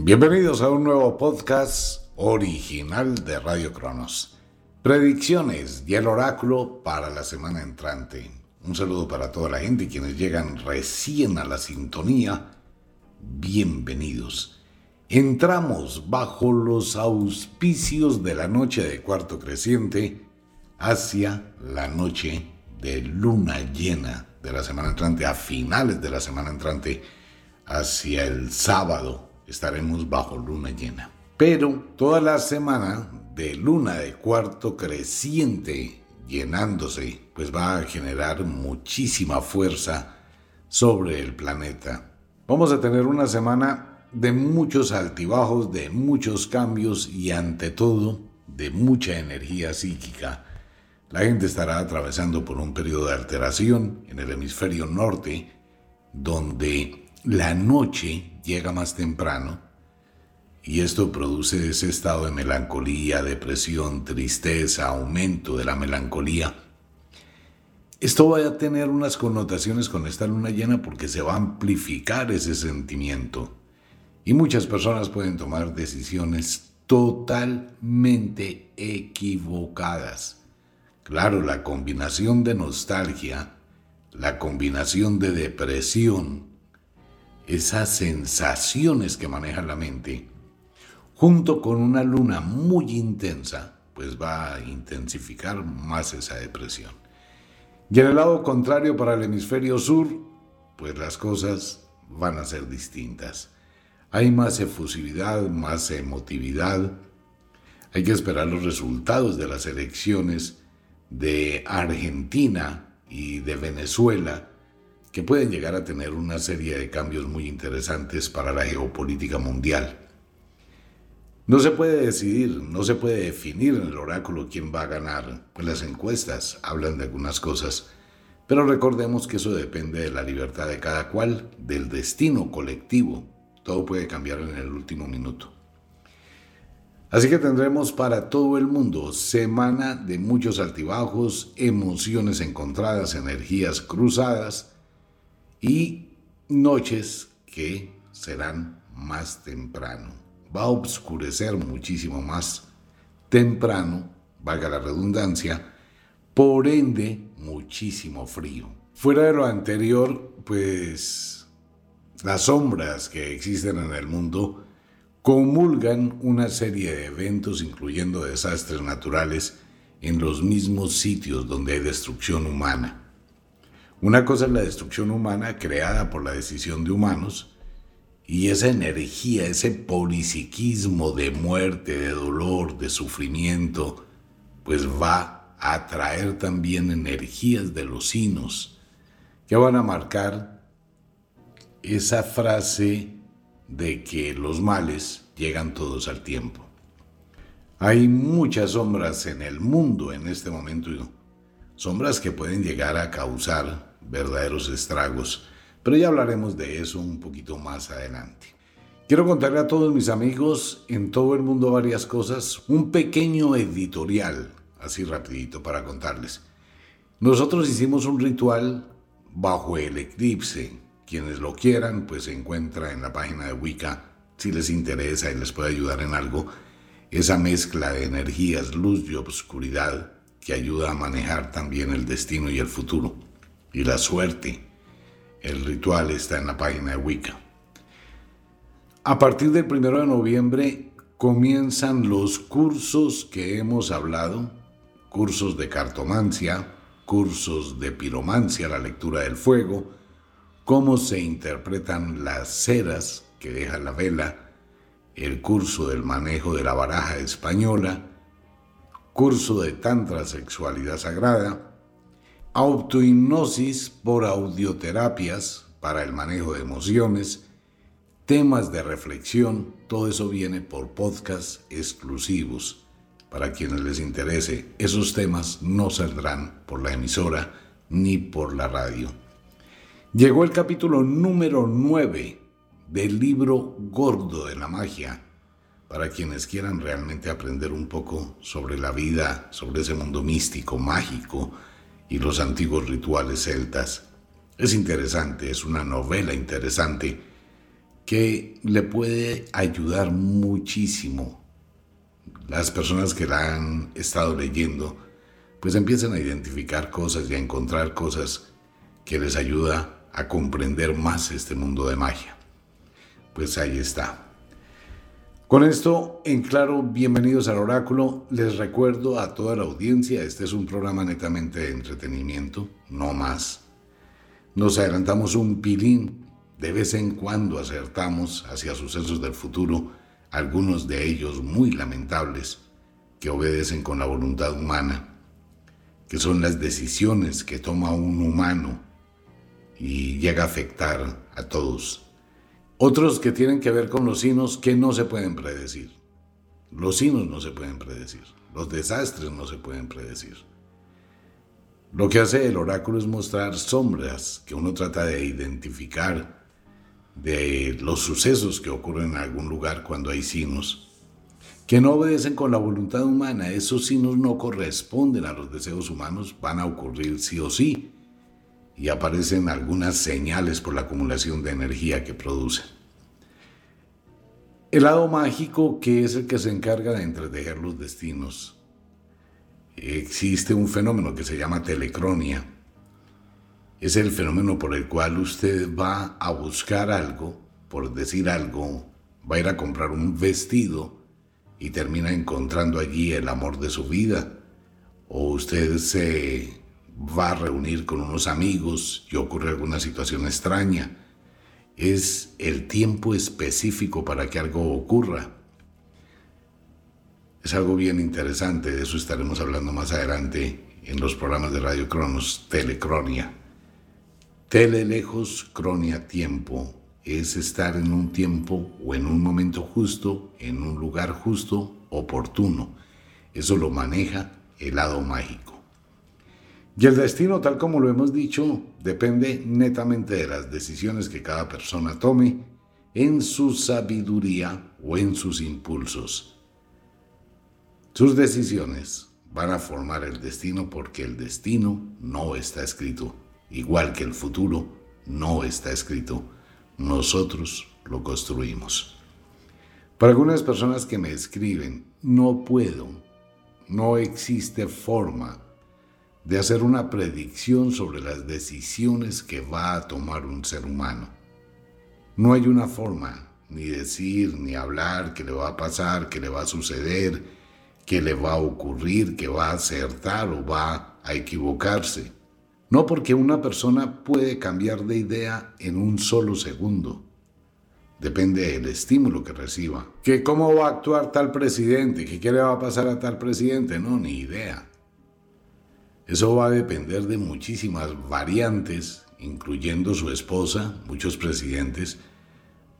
Bienvenidos a un nuevo podcast original de Radio Cronos. Predicciones y el oráculo para la semana entrante. Un saludo para toda la gente quienes llegan recién a la sintonía. Bienvenidos. Entramos bajo los auspicios de la noche de cuarto creciente hacia la noche de luna llena de la semana entrante, a finales de la semana entrante, hacia el sábado estaremos bajo luna llena. Pero toda la semana de luna de cuarto creciente llenándose, pues va a generar muchísima fuerza sobre el planeta. Vamos a tener una semana de muchos altibajos, de muchos cambios y ante todo de mucha energía psíquica. La gente estará atravesando por un periodo de alteración en el hemisferio norte, donde la noche llega más temprano y esto produce ese estado de melancolía, depresión, tristeza, aumento de la melancolía. Esto va a tener unas connotaciones con esta luna llena porque se va a amplificar ese sentimiento y muchas personas pueden tomar decisiones totalmente equivocadas. Claro, la combinación de nostalgia, la combinación de depresión, esas sensaciones que maneja la mente, junto con una luna muy intensa, pues va a intensificar más esa depresión. Y en el lado contrario para el hemisferio sur, pues las cosas van a ser distintas. Hay más efusividad, más emotividad. Hay que esperar los resultados de las elecciones de Argentina y de Venezuela que pueden llegar a tener una serie de cambios muy interesantes para la geopolítica mundial. No se puede decidir, no se puede definir en el oráculo quién va a ganar, pues las encuestas hablan de algunas cosas, pero recordemos que eso depende de la libertad de cada cual, del destino colectivo. Todo puede cambiar en el último minuto. Así que tendremos para todo el mundo semana de muchos altibajos, emociones encontradas, energías cruzadas, y noches que serán más temprano. Va a oscurecer muchísimo más temprano, valga la redundancia, por ende muchísimo frío. Fuera de lo anterior, pues las sombras que existen en el mundo comulgan una serie de eventos, incluyendo desastres naturales, en los mismos sitios donde hay destrucción humana. Una cosa es la destrucción humana creada por la decisión de humanos y esa energía, ese polisiquismo de muerte, de dolor, de sufrimiento, pues va a atraer también energías de los sinos que van a marcar esa frase de que los males llegan todos al tiempo. Hay muchas sombras en el mundo en este momento, sombras que pueden llegar a causar verdaderos estragos, pero ya hablaremos de eso un poquito más adelante. Quiero contarle a todos mis amigos en todo el mundo varias cosas, un pequeño editorial, así rapidito para contarles. Nosotros hicimos un ritual bajo el eclipse. Quienes lo quieran, pues se encuentra en la página de Wicca, si les interesa y les puede ayudar en algo, esa mezcla de energías, luz y obscuridad que ayuda a manejar también el destino y el futuro y la suerte. El ritual está en la página de Wicca. A partir del primero de noviembre comienzan los cursos que hemos hablado, cursos de cartomancia, cursos de piromancia, la lectura del fuego, cómo se interpretan las ceras que deja la vela, el curso del manejo de la baraja española, curso de tantra sexualidad sagrada, autohipnosis por audioterapias para el manejo de emociones, temas de reflexión, todo eso viene por podcasts exclusivos. Para quienes les interese, esos temas no saldrán por la emisora ni por la radio. Llegó el capítulo número 9 del libro Gordo de la Magia, para quienes quieran realmente aprender un poco sobre la vida, sobre ese mundo místico, mágico, y los antiguos rituales celtas. Es interesante, es una novela interesante que le puede ayudar muchísimo. Las personas que la han estado leyendo, pues empiezan a identificar cosas y a encontrar cosas que les ayuda a comprender más este mundo de magia. Pues ahí está. Con esto, en claro, bienvenidos al oráculo. Les recuerdo a toda la audiencia, este es un programa netamente de entretenimiento, no más. Nos adelantamos un pilín, de vez en cuando acertamos hacia sucesos del futuro, algunos de ellos muy lamentables, que obedecen con la voluntad humana, que son las decisiones que toma un humano y llega a afectar a todos otros que tienen que ver con los signos que no se pueden predecir. Los signos no se pueden predecir. Los desastres no se pueden predecir. Lo que hace el oráculo es mostrar sombras que uno trata de identificar de los sucesos que ocurren en algún lugar cuando hay signos que no obedecen con la voluntad humana. Esos signos no corresponden a los deseos humanos, van a ocurrir sí o sí y aparecen algunas señales por la acumulación de energía que producen. El lado mágico, que es el que se encarga de entretejer los destinos. Existe un fenómeno que se llama telecronia. Es el fenómeno por el cual usted va a buscar algo, por decir algo, va a ir a comprar un vestido y termina encontrando allí el amor de su vida. O usted se va a reunir con unos amigos y ocurre alguna situación extraña. Es el tiempo específico para que algo ocurra. Es algo bien interesante, de eso estaremos hablando más adelante en los programas de Radio Cronos, Telecronia. Tele lejos, cronia tiempo. Es estar en un tiempo o en un momento justo, en un lugar justo, oportuno. Eso lo maneja el lado mágico. Y el destino, tal como lo hemos dicho, depende netamente de las decisiones que cada persona tome en su sabiduría o en sus impulsos. Sus decisiones van a formar el destino porque el destino no está escrito, igual que el futuro no está escrito. Nosotros lo construimos. Para algunas personas que me escriben, no puedo, no existe forma de hacer una predicción sobre las decisiones que va a tomar un ser humano. No hay una forma, ni decir, ni hablar, que le va a pasar, que le va a suceder, que le va a ocurrir, que va a acertar o va a equivocarse. No porque una persona puede cambiar de idea en un solo segundo. Depende del estímulo que reciba. Que cómo va a actuar tal presidente, qué le va a pasar a tal presidente, no, ni idea. Eso va a depender de muchísimas variantes, incluyendo su esposa, muchos presidentes,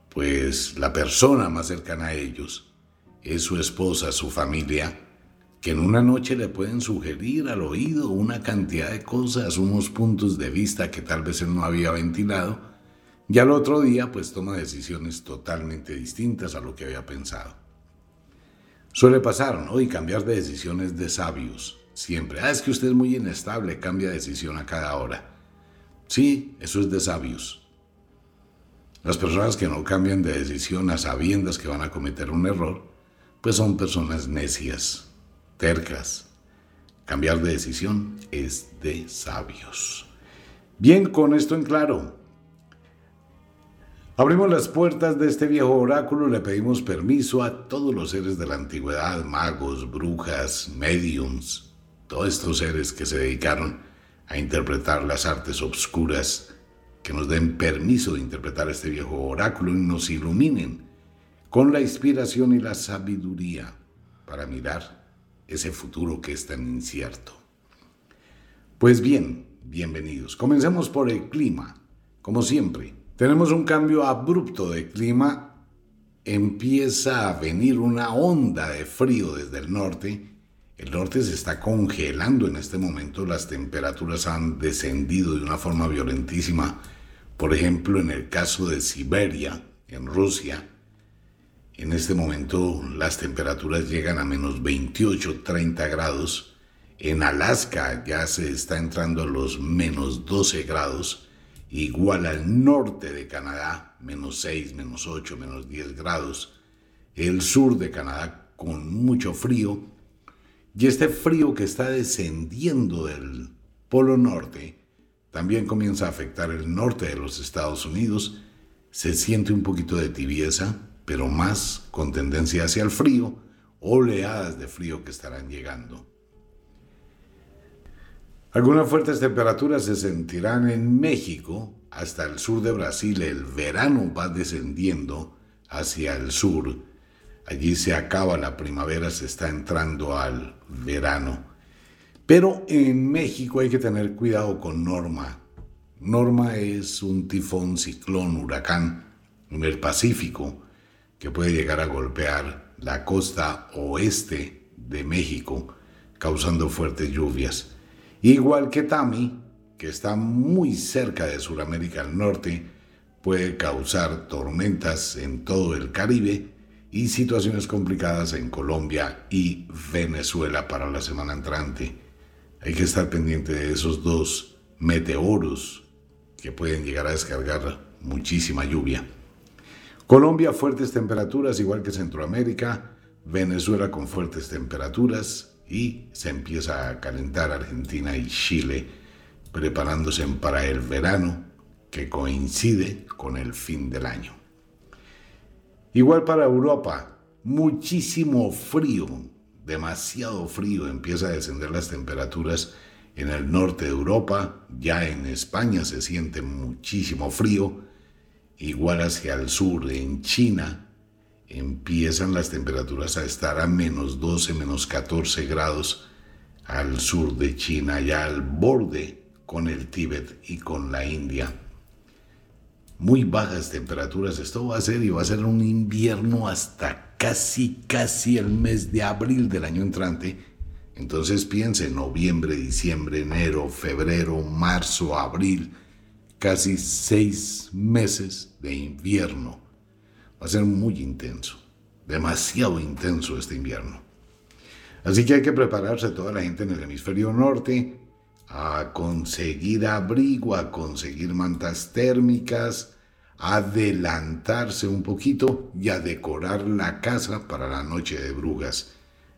pues la persona más cercana a ellos es su esposa, su familia, que en una noche le pueden sugerir al oído una cantidad de cosas, unos puntos de vista que tal vez él no había ventilado, y al otro día pues toma decisiones totalmente distintas a lo que había pensado. Suele pasar, ¿no? Y cambiar de decisiones de sabios siempre. Ah, es que usted es muy inestable, cambia de decisión a cada hora. Sí, eso es de sabios. Las personas que no cambian de decisión a sabiendas que van a cometer un error, pues son personas necias, tercas. Cambiar de decisión es de sabios. Bien, con esto en claro. Abrimos las puertas de este viejo oráculo, le pedimos permiso a todos los seres de la antigüedad, magos, brujas, mediums, todos estos seres que se dedicaron a interpretar las artes obscuras, que nos den permiso de interpretar este viejo oráculo y nos iluminen con la inspiración y la sabiduría para mirar ese futuro que es tan incierto. Pues bien, bienvenidos. Comencemos por el clima. Como siempre, tenemos un cambio abrupto de clima. Empieza a venir una onda de frío desde el norte el norte se está congelando en este momento, las temperaturas han descendido de una forma violentísima. Por ejemplo, en el caso de Siberia, en Rusia, en este momento las temperaturas llegan a menos 28, 30 grados. En Alaska ya se está entrando a los menos 12 grados igual al norte de Canadá, menos 6, menos 8, menos 10 grados, el sur de Canadá con mucho frío, y este frío que está descendiendo del Polo Norte también comienza a afectar el norte de los Estados Unidos, se siente un poquito de tibieza, pero más con tendencia hacia el frío, oleadas de frío que estarán llegando. Algunas fuertes temperaturas se sentirán en México, hasta el sur de Brasil el verano va descendiendo hacia el sur. Allí se acaba la primavera, se está entrando al verano. Pero en México hay que tener cuidado con Norma. Norma es un tifón, ciclón, huracán en el Pacífico que puede llegar a golpear la costa oeste de México, causando fuertes lluvias. Igual que Tami, que está muy cerca de Sudamérica al norte, puede causar tormentas en todo el Caribe y situaciones complicadas en Colombia y Venezuela para la semana entrante. Hay que estar pendiente de esos dos meteoros que pueden llegar a descargar muchísima lluvia. Colombia fuertes temperaturas igual que Centroamérica, Venezuela con fuertes temperaturas, y se empieza a calentar Argentina y Chile, preparándose para el verano que coincide con el fin del año. Igual para Europa, muchísimo frío, demasiado frío, empieza a descender las temperaturas en el norte de Europa, ya en España se siente muchísimo frío, igual hacia el sur, en China, empiezan las temperaturas a estar a menos 12, menos 14 grados al sur de China, ya al borde con el Tíbet y con la India. Muy bajas temperaturas, esto va a ser y va a ser un invierno hasta casi, casi el mes de abril del año entrante. Entonces piense, noviembre, diciembre, enero, febrero, marzo, abril, casi seis meses de invierno Va a ser muy intenso, demasiado intenso este invierno. Así que hay que prepararse toda la gente en el hemisferio norte a conseguir abrigo, a conseguir mantas térmicas, a adelantarse un poquito y a decorar la casa para la noche de brujas.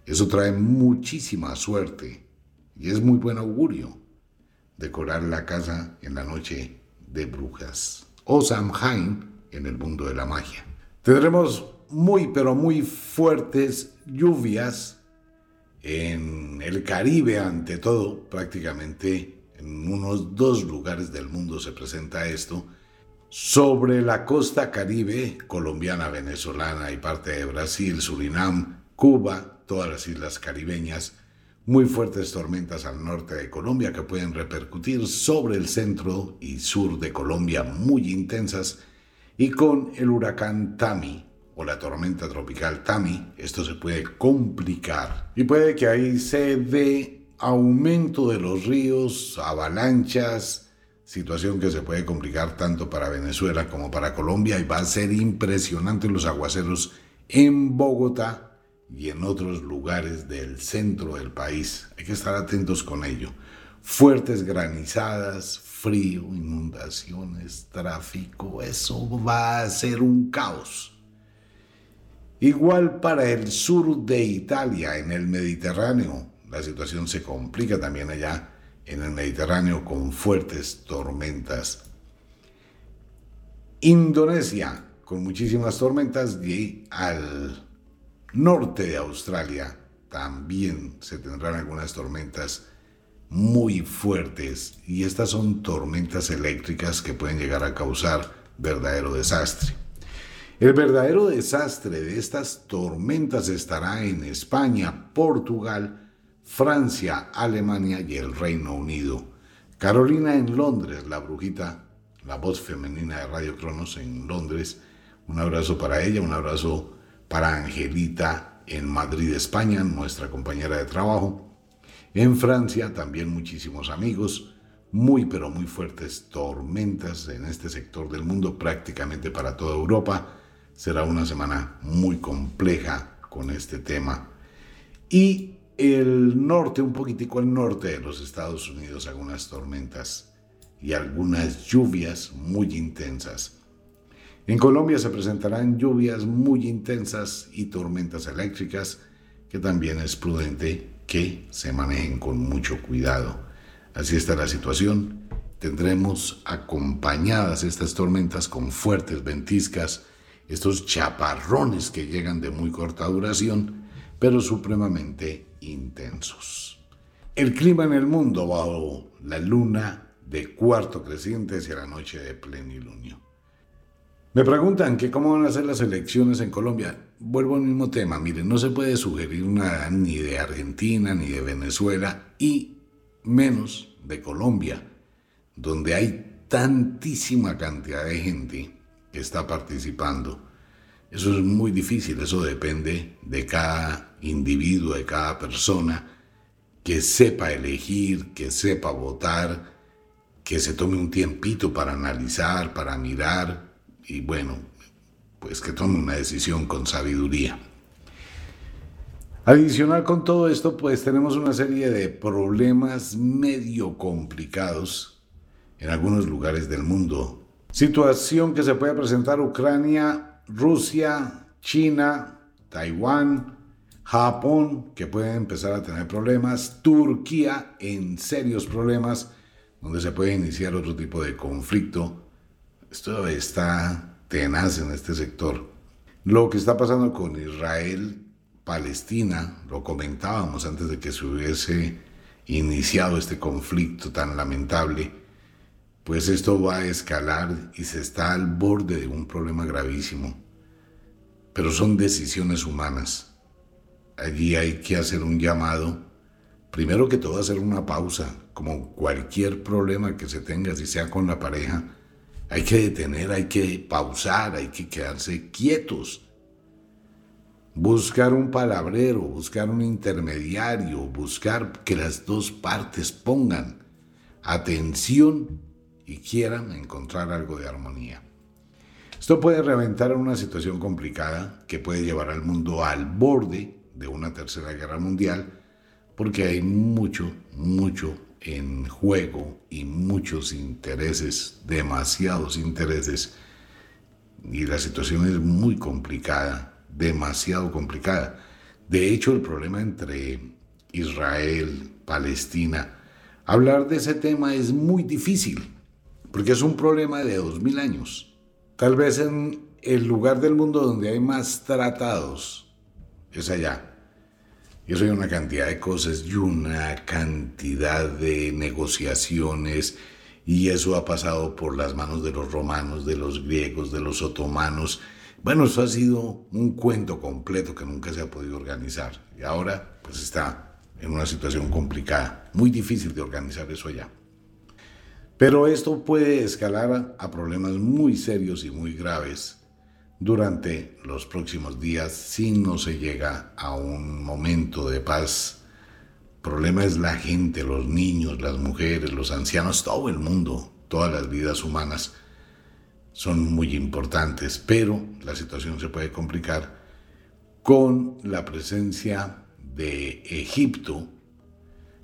Eso trae muchísima suerte y es muy buen augurio decorar la casa en la noche de brujas o Samhain en el mundo de la magia. Tendremos muy, pero muy fuertes lluvias en el Caribe, ante todo, prácticamente en unos dos lugares del mundo se presenta esto. Sobre la costa caribe, colombiana, venezolana y parte de Brasil, Surinam, Cuba, todas las islas caribeñas, muy fuertes tormentas al norte de Colombia que pueden repercutir sobre el centro y sur de Colombia, muy intensas y con el huracán Tami o la tormenta tropical Tami, esto se puede complicar. Y puede que ahí se dé aumento de los ríos, avalanchas, situación que se puede complicar tanto para Venezuela como para Colombia y va a ser impresionante los aguaceros en Bogotá y en otros lugares del centro del país. Hay que estar atentos con ello. Fuertes granizadas, frío, inundaciones, tráfico, eso va a ser un caos. Igual para el sur de Italia, en el Mediterráneo, la situación se complica también allá en el Mediterráneo con fuertes tormentas. Indonesia, con muchísimas tormentas, y al norte de Australia también se tendrán algunas tormentas muy fuertes y estas son tormentas eléctricas que pueden llegar a causar verdadero desastre. El verdadero desastre de estas tormentas estará en España, Portugal, Francia, Alemania y el Reino Unido. Carolina en Londres, la brujita, la voz femenina de Radio Cronos en Londres. Un abrazo para ella, un abrazo para Angelita en Madrid, España, nuestra compañera de trabajo. En Francia también muchísimos amigos, muy pero muy fuertes tormentas en este sector del mundo, prácticamente para toda Europa. Será una semana muy compleja con este tema. Y el norte, un poquitico al norte de los Estados Unidos, algunas tormentas y algunas lluvias muy intensas. En Colombia se presentarán lluvias muy intensas y tormentas eléctricas que también es prudente que se manejen con mucho cuidado. Así está la situación. Tendremos acompañadas estas tormentas con fuertes ventiscas, estos chaparrones que llegan de muy corta duración, pero supremamente intensos. El clima en el mundo bajo la luna de cuarto creciente hacia la noche de plenilunio. Me preguntan que cómo van a ser las elecciones en Colombia. Vuelvo al mismo tema. Miren, no se puede sugerir nada ni de Argentina ni de Venezuela y menos de Colombia, donde hay tantísima cantidad de gente que está participando. Eso es muy difícil, eso depende de cada individuo, de cada persona, que sepa elegir, que sepa votar, que se tome un tiempito para analizar, para mirar y bueno, pues que tome una decisión con sabiduría. Adicional con todo esto, pues tenemos una serie de problemas medio complicados en algunos lugares del mundo. Situación que se puede presentar Ucrania, Rusia, China, Taiwán, Japón, que pueden empezar a tener problemas, Turquía en serios problemas, donde se puede iniciar otro tipo de conflicto. Esto está tenaz en este sector. Lo que está pasando con Israel Palestina, lo comentábamos antes de que se hubiese iniciado este conflicto tan lamentable, pues esto va a escalar y se está al borde de un problema gravísimo. Pero son decisiones humanas. Allí hay que hacer un llamado, primero que todo hacer una pausa, como cualquier problema que se tenga, si sea con la pareja, hay que detener, hay que pausar, hay que quedarse quietos buscar un palabrero, buscar un intermediario, buscar que las dos partes pongan atención y quieran encontrar algo de armonía. Esto puede reventar una situación complicada que puede llevar al mundo al borde de una tercera guerra mundial, porque hay mucho, mucho en juego y muchos intereses, demasiados intereses, y la situación es muy complicada demasiado complicada. De hecho, el problema entre Israel, Palestina, hablar de ese tema es muy difícil, porque es un problema de dos mil años. Tal vez en el lugar del mundo donde hay más tratados es allá. Y eso hay una cantidad de cosas y una cantidad de negociaciones y eso ha pasado por las manos de los romanos, de los griegos, de los otomanos bueno, eso ha sido un cuento completo que nunca se ha podido organizar y ahora pues está en una situación complicada, muy difícil de organizar eso allá. Pero esto puede escalar a problemas muy serios y muy graves durante los próximos días si no se llega a un momento de paz. El problema es la gente, los niños, las mujeres, los ancianos, todo el mundo, todas las vidas humanas son muy importantes, pero la situación se puede complicar con la presencia de Egipto,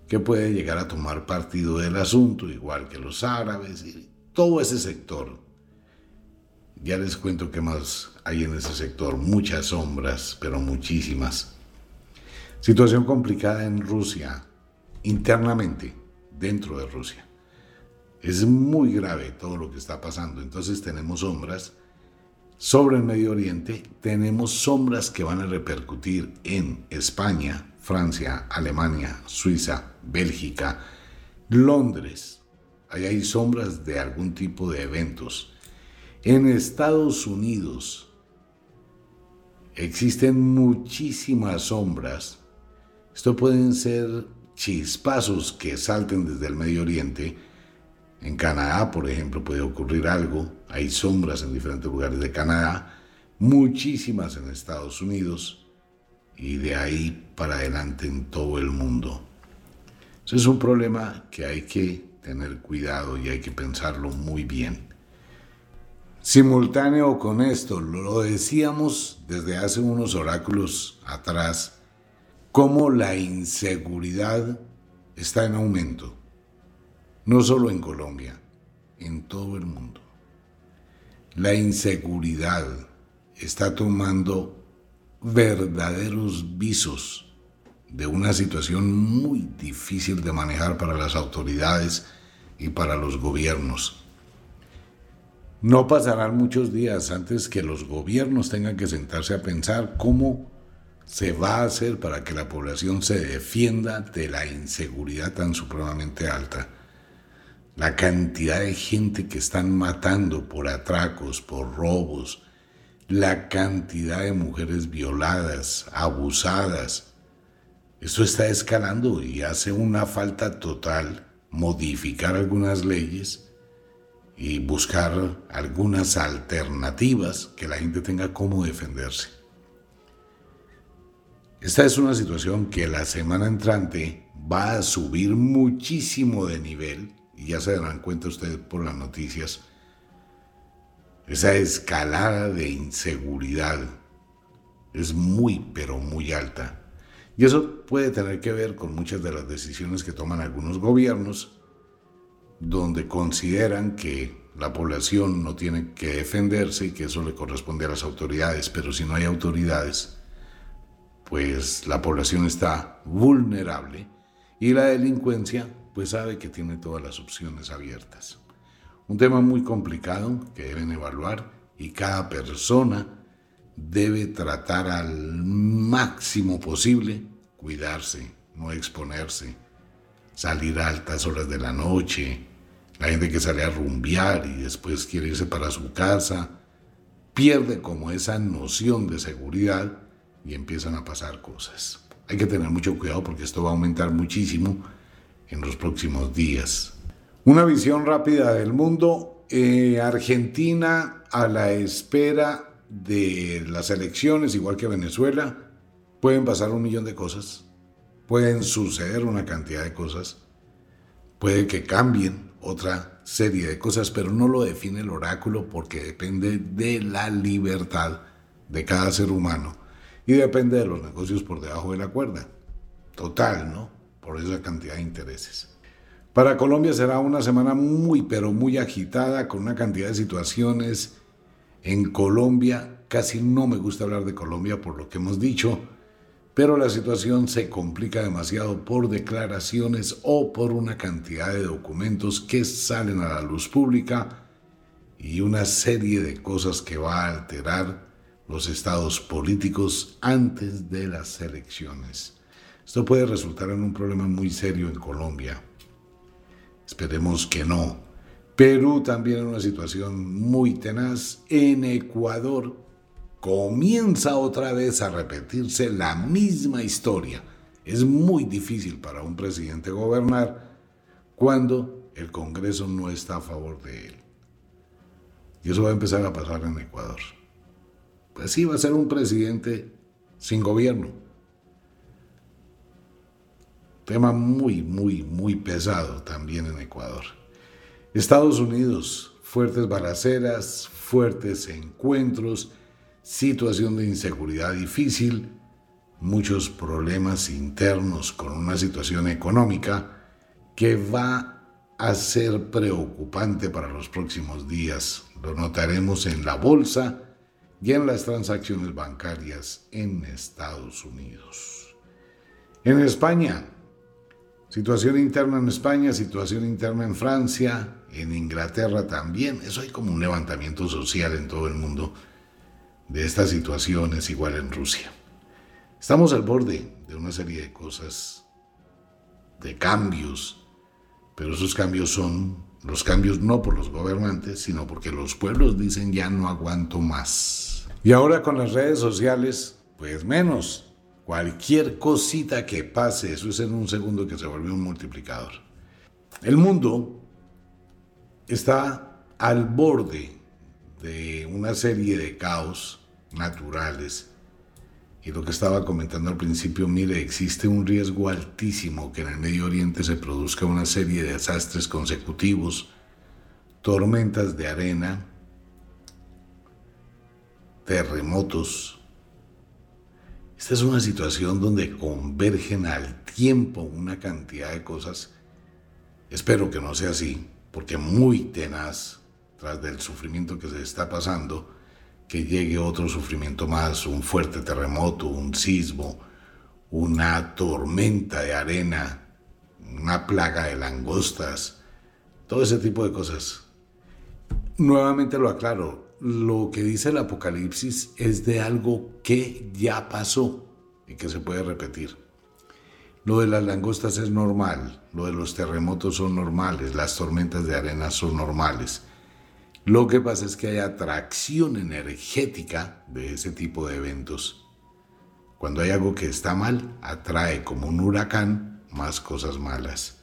que puede llegar a tomar partido del asunto, igual que los árabes y todo ese sector. Ya les cuento qué más hay en ese sector, muchas sombras, pero muchísimas. Situación complicada en Rusia, internamente, dentro de Rusia. Es muy grave todo lo que está pasando. Entonces tenemos sombras sobre el Medio Oriente, tenemos sombras que van a repercutir en España, Francia, Alemania, Suiza, Bélgica, Londres. Ahí hay sombras de algún tipo de eventos. En Estados Unidos existen muchísimas sombras. Esto pueden ser chispazos que salten desde el Medio Oriente en Canadá, por ejemplo, puede ocurrir algo. Hay sombras en diferentes lugares de Canadá, muchísimas en Estados Unidos y de ahí para adelante en todo el mundo. Eso es un problema que hay que tener cuidado y hay que pensarlo muy bien. Simultáneo con esto, lo decíamos desde hace unos oráculos atrás, cómo la inseguridad está en aumento no solo en Colombia, en todo el mundo. La inseguridad está tomando verdaderos visos de una situación muy difícil de manejar para las autoridades y para los gobiernos. No pasarán muchos días antes que los gobiernos tengan que sentarse a pensar cómo se va a hacer para que la población se defienda de la inseguridad tan supremamente alta. La cantidad de gente que están matando por atracos, por robos, la cantidad de mujeres violadas, abusadas. Esto está escalando y hace una falta total modificar algunas leyes y buscar algunas alternativas que la gente tenga cómo defenderse. Esta es una situación que la semana entrante va a subir muchísimo de nivel, y ya se darán cuenta ustedes por las noticias, esa escalada de inseguridad es muy, pero muy alta. Y eso puede tener que ver con muchas de las decisiones que toman algunos gobiernos, donde consideran que la población no tiene que defenderse y que eso le corresponde a las autoridades, pero si no hay autoridades, pues la población está vulnerable y la delincuencia pues sabe que tiene todas las opciones abiertas. Un tema muy complicado que deben evaluar y cada persona debe tratar al máximo posible cuidarse, no exponerse, salir a altas horas de la noche, la gente que sale a rumbear y después quiere irse para su casa, pierde como esa noción de seguridad y empiezan a pasar cosas. Hay que tener mucho cuidado porque esto va a aumentar muchísimo en los próximos días. Una visión rápida del mundo. Eh, Argentina a la espera de las elecciones, igual que Venezuela, pueden pasar un millón de cosas, pueden suceder una cantidad de cosas, puede que cambien otra serie de cosas, pero no lo define el oráculo porque depende de la libertad de cada ser humano y depende de los negocios por debajo de la cuerda. Total, ¿no? Por esa cantidad de intereses. Para Colombia será una semana muy, pero muy agitada, con una cantidad de situaciones. En Colombia, casi no me gusta hablar de Colombia por lo que hemos dicho, pero la situación se complica demasiado por declaraciones o por una cantidad de documentos que salen a la luz pública y una serie de cosas que va a alterar los estados políticos antes de las elecciones. Esto puede resultar en un problema muy serio en Colombia. Esperemos que no. Perú también en una situación muy tenaz. En Ecuador comienza otra vez a repetirse la misma historia. Es muy difícil para un presidente gobernar cuando el Congreso no está a favor de él. Y eso va a empezar a pasar en Ecuador. Pues sí, va a ser un presidente sin gobierno Tema muy, muy, muy pesado también en Ecuador. Estados Unidos, fuertes balaceras, fuertes encuentros, situación de inseguridad difícil, muchos problemas internos con una situación económica que va a ser preocupante para los próximos días. Lo notaremos en la bolsa y en las transacciones bancarias en Estados Unidos. En España, Situación interna en España, situación interna en Francia, en Inglaterra también. Eso hay como un levantamiento social en todo el mundo de estas situaciones, igual en Rusia. Estamos al borde de una serie de cosas, de cambios, pero esos cambios son los cambios no por los gobernantes, sino porque los pueblos dicen ya no aguanto más. Y ahora con las redes sociales, pues menos. Cualquier cosita que pase, eso es en un segundo que se volvió un multiplicador. El mundo está al borde de una serie de caos naturales. Y lo que estaba comentando al principio, mire, existe un riesgo altísimo que en el Medio Oriente se produzca una serie de desastres consecutivos, tormentas de arena, terremotos, esta es una situación donde convergen al tiempo una cantidad de cosas. Espero que no sea así, porque muy tenaz, tras del sufrimiento que se está pasando, que llegue otro sufrimiento más, un fuerte terremoto, un sismo, una tormenta de arena, una plaga de langostas, todo ese tipo de cosas. Nuevamente lo aclaro, lo que dice el Apocalipsis es de algo que ya pasó y que se puede repetir. Lo de las langostas es normal, lo de los terremotos son normales, las tormentas de arena son normales. Lo que pasa es que hay atracción energética de ese tipo de eventos. Cuando hay algo que está mal, atrae como un huracán más cosas malas.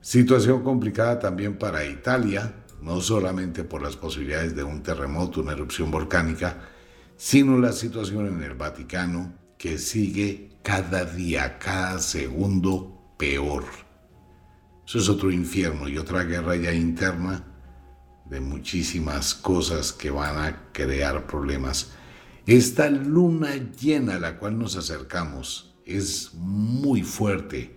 Situación complicada también para Italia, no solamente por las posibilidades de un terremoto, una erupción volcánica, sino la situación en el Vaticano que sigue cada día, cada segundo peor. Eso es otro infierno y otra guerra ya interna de muchísimas cosas que van a crear problemas. Esta luna llena a la cual nos acercamos es muy fuerte,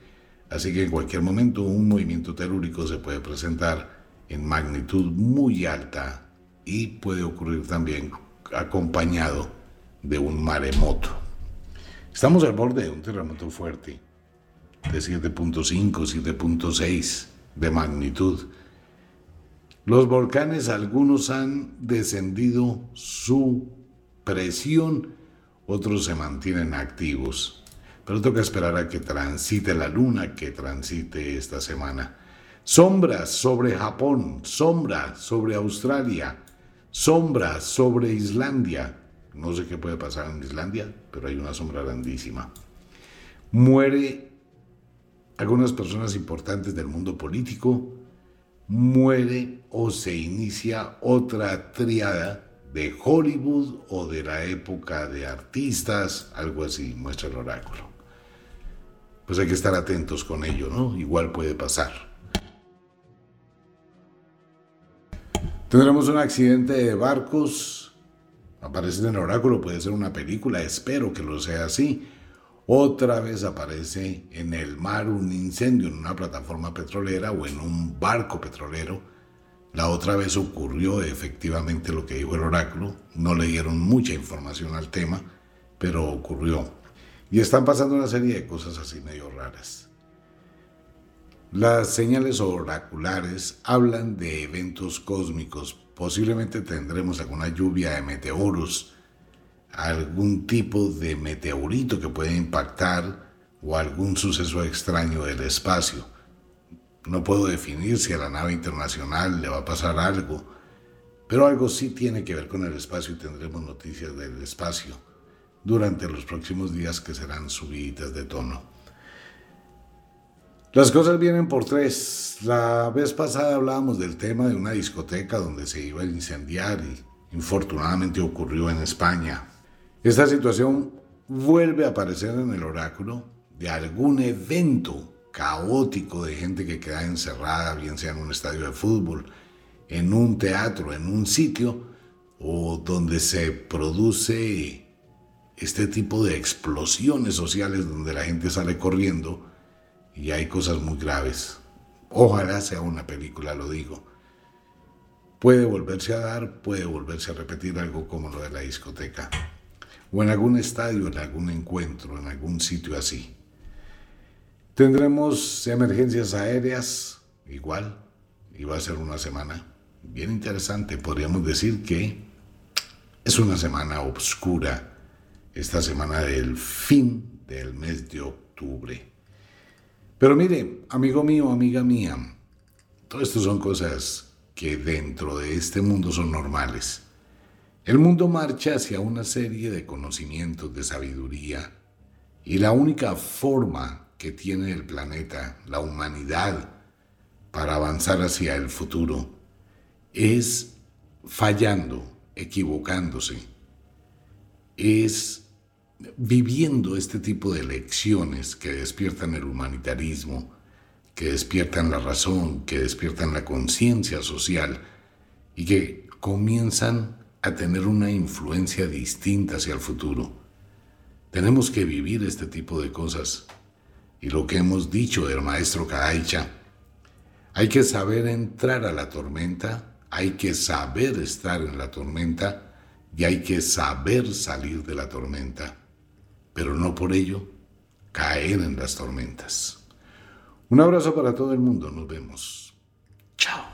así que en cualquier momento un movimiento telúrico se puede presentar en magnitud muy alta y puede ocurrir también acompañado de un maremoto. Estamos al borde de un terremoto fuerte de 7.5, 7.6 de magnitud. Los volcanes, algunos han descendido su presión, otros se mantienen activos. Pero toca esperar a que transite la luna, que transite esta semana. Sombras sobre Japón, sombra sobre Australia, sombra sobre Islandia. No sé qué puede pasar en Islandia, pero hay una sombra grandísima. Muere algunas personas importantes del mundo político, muere o se inicia otra triada de Hollywood o de la época de artistas, algo así, muestra el oráculo. Pues hay que estar atentos con ello, ¿no? Igual puede pasar. Tendremos un accidente de barcos. Aparece en el oráculo, puede ser una película, espero que lo sea así. Otra vez aparece en el mar un incendio en una plataforma petrolera o en un barco petrolero. La otra vez ocurrió efectivamente lo que dijo el oráculo. No le dieron mucha información al tema, pero ocurrió. Y están pasando una serie de cosas así medio raras. Las señales oraculares hablan de eventos cósmicos. Posiblemente tendremos alguna lluvia de meteoros, algún tipo de meteorito que puede impactar o algún suceso extraño del espacio. No puedo definir si a la nave internacional le va a pasar algo, pero algo sí tiene que ver con el espacio y tendremos noticias del espacio durante los próximos días que serán subidas de tono. Las cosas vienen por tres. La vez pasada hablábamos del tema de una discoteca donde se iba a incendiar y infortunadamente ocurrió en España. Esta situación vuelve a aparecer en el oráculo de algún evento caótico de gente que queda encerrada, bien sea en un estadio de fútbol, en un teatro, en un sitio, o donde se produce este tipo de explosiones sociales donde la gente sale corriendo y hay cosas muy graves. Ojalá sea una película, lo digo. Puede volverse a dar, puede volverse a repetir algo como lo de la discoteca. O en algún estadio, en algún encuentro, en algún sitio así. Tendremos emergencias aéreas, igual, y va a ser una semana bien interesante. Podríamos decir que es una semana oscura, esta semana del fin del mes de octubre. Pero mire, amigo mío, amiga mía, todo esto son cosas que dentro de este mundo son normales. El mundo marcha hacia una serie de conocimientos, de sabiduría, y la única forma que tiene el planeta, la humanidad, para avanzar hacia el futuro, es fallando, equivocándose, es viviendo este tipo de lecciones que despiertan el humanitarismo, que despiertan la razón, que despiertan la conciencia social y que comienzan a tener una influencia distinta hacia el futuro. Tenemos que vivir este tipo de cosas. Y lo que hemos dicho del maestro Kadaicha, Hay que saber entrar a la tormenta, hay que saber estar en la tormenta y hay que saber salir de la tormenta, pero no por ello caer en las tormentas. Un abrazo para todo el mundo, nos vemos. Chao.